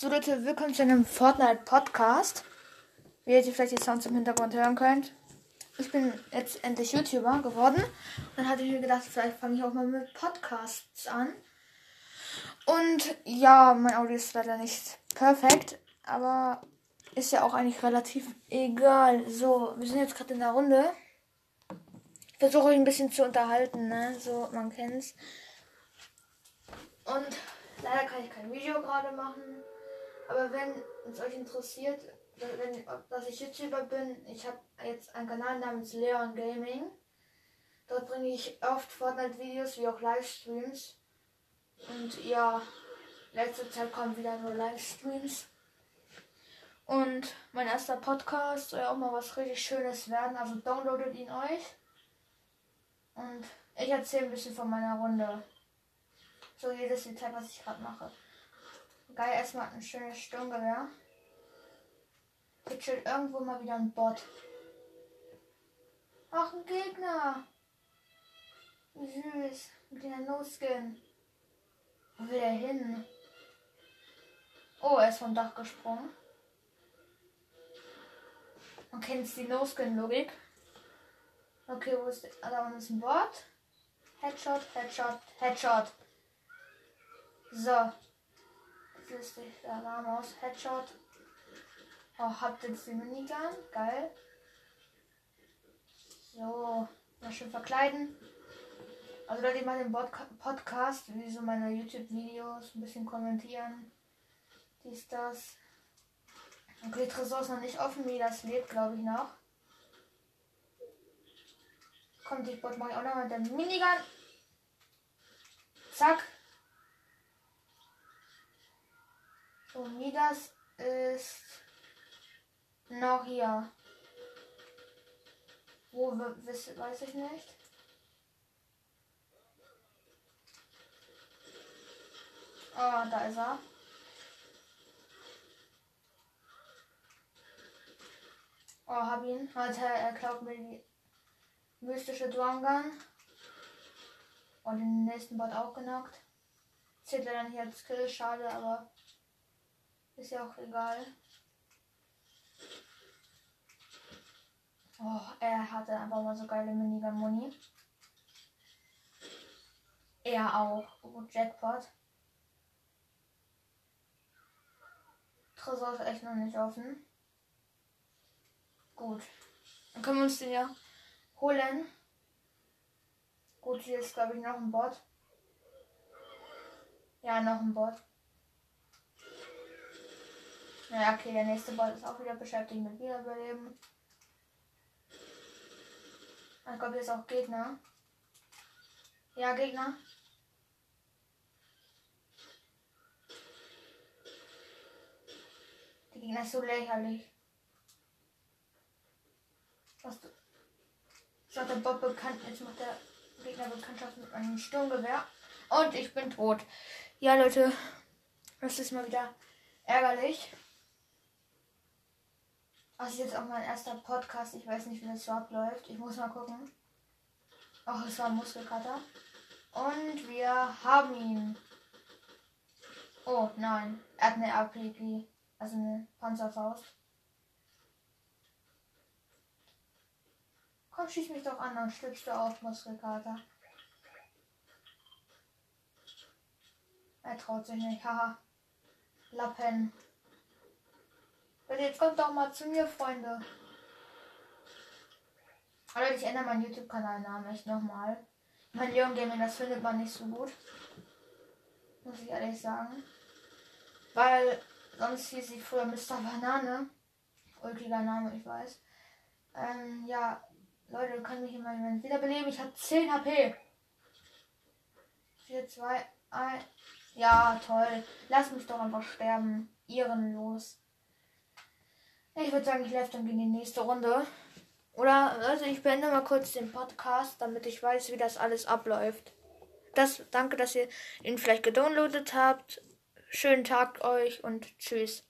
So Leute, willkommen zu einem Fortnite Podcast. Wie ihr vielleicht die Sounds im Hintergrund hören könnt. Ich bin jetzt endlich YouTuber geworden. Dann hatte ich mir gedacht, vielleicht fange ich auch mal mit Podcasts an. Und ja, mein Audio ist leider nicht perfekt, aber ist ja auch eigentlich relativ egal. So, wir sind jetzt gerade in der Runde. Ich versuche euch ein bisschen zu unterhalten, ne? So, man kennt's. Und leider kann ich kein Video gerade machen. Aber wenn es euch interessiert, wenn, dass ich YouTuber bin, ich habe jetzt einen Kanal namens Leon Gaming. Dort bringe ich oft Fortnite-Videos wie auch Livestreams. Und ja, letzte Zeit kommen wieder nur Livestreams. Und mein erster Podcast soll ja auch mal was richtig Schönes werden. Also downloadet ihn euch. Und ich erzähle ein bisschen von meiner Runde. So jedes Detail, was ich gerade mache. Geil, erstmal ein schönes Sturmgewehr. Hier chillt irgendwo mal wieder ein Bot. Ach, ein Gegner. Süß. Mit der No-Skin. Wo will er hin? Oh, er ist vom Dach gesprungen. Man kennt die No-Skin-Logik. Okay, wo ist der? Ah, da unten ist ein Bot. Headshot, Headshot, Headshot. So. Sich der Alarm aus. Headshot. Oh, habt jetzt die Minigun. Geil. So. Mal schön verkleiden. Also Leute, ich mache den Podcast, wie so meine YouTube-Videos, ein bisschen kommentieren. Dies, das. Okay, Tresor ist noch nicht offen, wie das lebt, glaube ich noch. Kommt, die Bot mache ich auch noch mit der Minigun. Zack. So, Midas ist noch hier. Wo weiß ich nicht. Ah, oh, da ist er. Oh, hab ihn. Alter, er klaut mir die mystische Drum Und den nächsten Bot auch genockt. Zählt er dann hier als Kill, schade, aber ist ja auch egal. Oh, er hatte einfach mal so geile Minigun-Muni. Er auch. Oh, Jackpot. Tresor ist echt noch nicht offen. Gut. Dann können wir uns den ja holen. Gut, hier ist glaube ich noch ein Bot. Ja, noch ein Bot. Naja, okay, der nächste Bot ist auch wieder beschäftigt mit Wiederbeleben. Ich glaube, hier ist auch Gegner. Ja, Gegner. Die Gegner ist so lächerlich. Was du. So der Bob bekannt. Jetzt macht der Gegner Bekanntschaft mit einem Sturmgewehr. Und ich bin tot. Ja, Leute. Das ist mal wieder ärgerlich. Das ist jetzt auch mein erster Podcast. Ich weiß nicht, wie das überhaupt läuft. Ich muss mal gucken. Ach, es war Muskelkater. Und wir haben ihn. Oh, nein. Er hat eine APG. Also eine Panzerfaust. Komm, schieß mich doch an, dann stützt du auf, Muskelkater. Er traut sich nicht, haha. Lappen. Leute, jetzt kommt doch mal zu mir, Freunde. Aber ich ändere meinen YouTube-Kanalnamen echt nochmal. Mein Leon Gaming, das findet man nicht so gut. Muss ich ehrlich sagen. Weil sonst hieß ich früher Mr. Banane. Ulkiger Name, ich weiß. Ähm, ja, Leute, kann mich immer jemand wiederbeleben. Ich habe 10 HP. 4, 2, 1. Ja, toll. Lass mich doch einfach sterben. Ehrenlos. Ich würde sagen, ich laufe dann in die nächste Runde. Oder, also ich beende mal kurz den Podcast, damit ich weiß, wie das alles abläuft. Das, danke, dass ihr ihn vielleicht gedownloadet habt. Schönen Tag euch und tschüss.